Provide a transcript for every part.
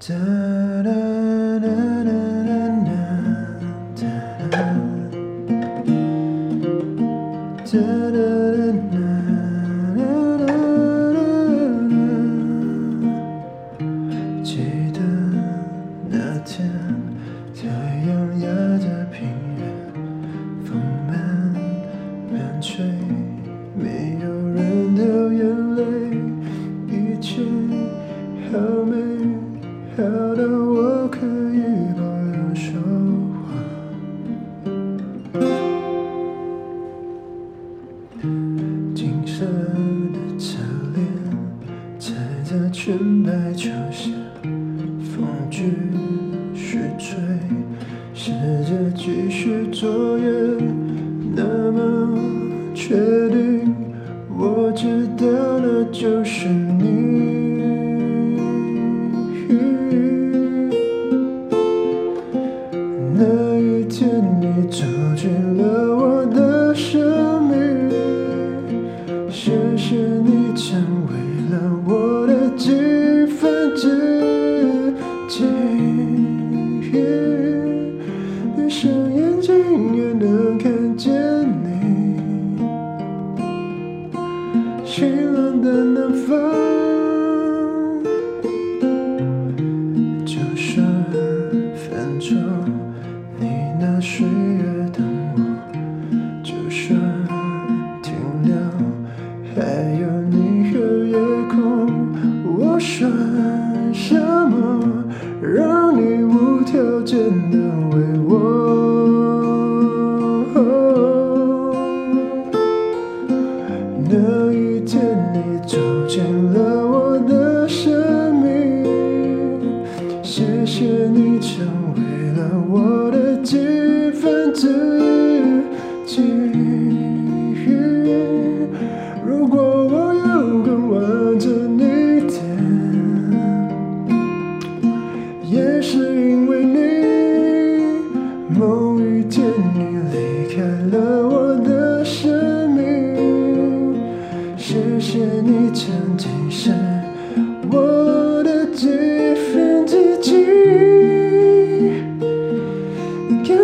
记得那天太阳压着平原风慢慢吹没有人掉眼泪一切好美要的，我可以吗？无条件的为我。那一天，你走进了我的生命，谢谢你成为了我的几分之几。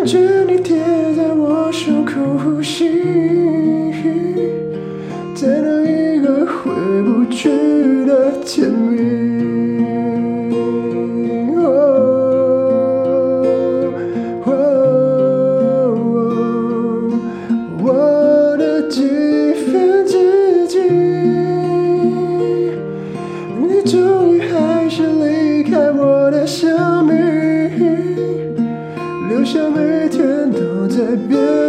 感觉你贴在我胸口呼吸，在那一个回不去的甜蜜。改变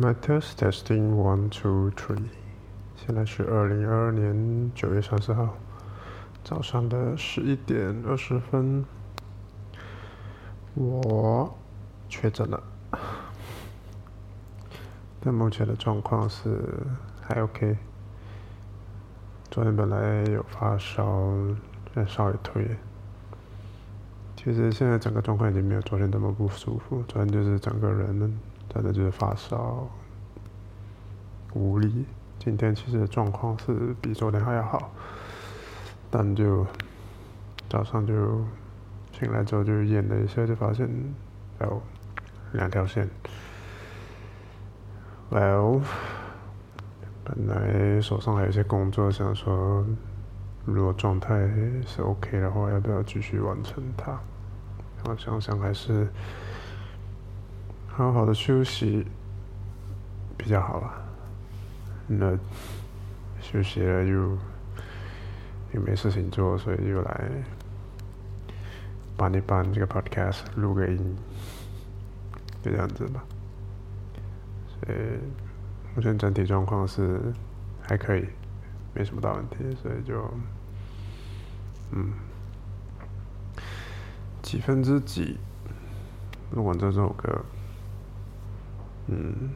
My test testing one two three，现在是二零二二年九月三十号早上的十一点二十分，我确诊了，但目前的状况是还 OK。昨天本来有发烧，现在烧也退。其实现在整个状况已经没有昨天那么不舒服，昨天就是整个人真的就是发烧、无力。今天其实状况是比昨天还要好，但就早上就醒来之后就验了一下，就发现有两条线。Well，本来手上还有一些工作，想说如果状态是 OK 的话，要不要继续完成它？然后想想还是好好的休息比较好啦。那休息了又又没事情做，所以又来搬一搬这个 podcast，录个音，就这样子吧。所以目前整体状况是还可以，没什么大问题，所以就，嗯，几分之几录完这首歌，嗯，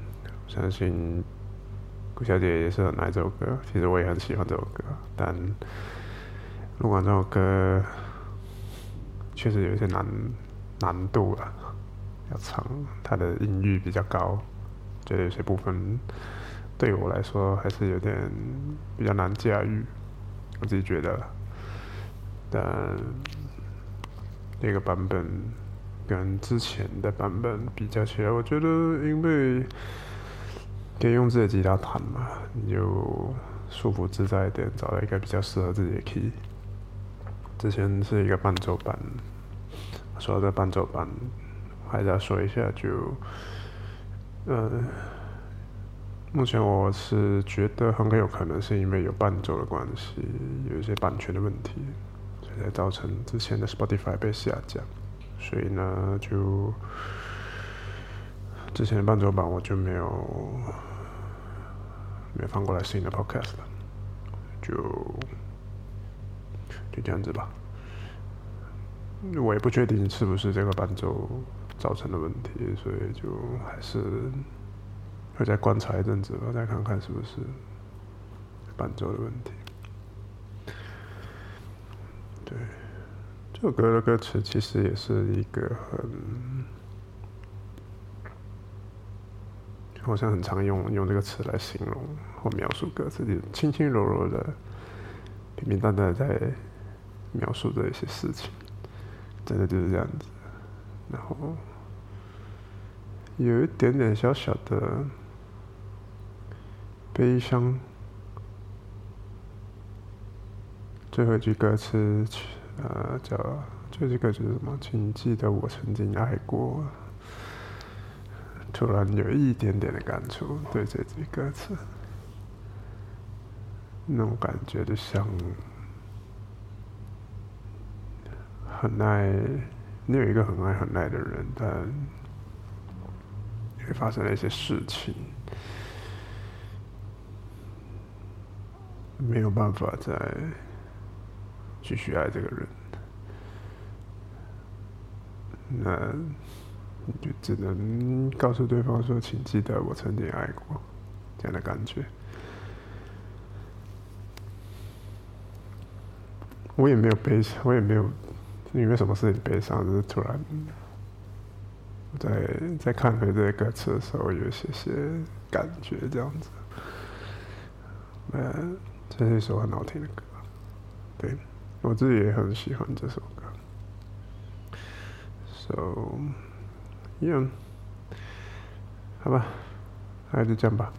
相信顾小姐也是很爱这首歌，其实我也很喜欢这首歌，但录完这首歌确实有一些难难度了，要唱，它的音域比较高，觉得有些部分。对我来说还是有点比较难驾驭，我自己觉得。但那个版本跟之前的版本比较起来，我觉得因为可以用自己的吉他弹嘛，你就舒服自在一点，找到一个比较适合自己的 key。之前是一个伴奏版，说到这伴奏版，还是要说一下，就嗯。目前我是觉得很有可能是因为有伴奏的关系，有一些版权的问题，所以才造成之前的 Spotify 被下架。所以呢，就之前的伴奏版我就没有没有放过来新的 Podcast，就就这样子吧。我也不确定是不是这个伴奏造成的问题，所以就还是。会再观察一阵子吧，再看看是不是伴奏的问题。对，这首歌的歌词其实也是一个很，好像很常用用这个词来形容或描述歌词，就轻轻柔柔的、平平淡淡的在描述着一些事情，真的就是这样子。然后有一点点小小的。悲伤。最后一句歌词，呃，叫这句歌词是什么？请记得我曾经爱过。突然有一点点的感触，对这句歌词，那种感觉就像很爱，你有一个很爱很爱的人，但也发生了一些事情。没有办法再继续爱这个人，那你就只能告诉对方说：“请记得我曾经爱过。”这样的感觉。我也没有悲伤，我也没有因为什么事情悲伤，就是突然在在看回这些歌词的时候，有一些些感觉，这样子。嗯。这是一首很好听的歌，对我自己也很喜欢这首歌。So, yeah，好吧，那就这样吧。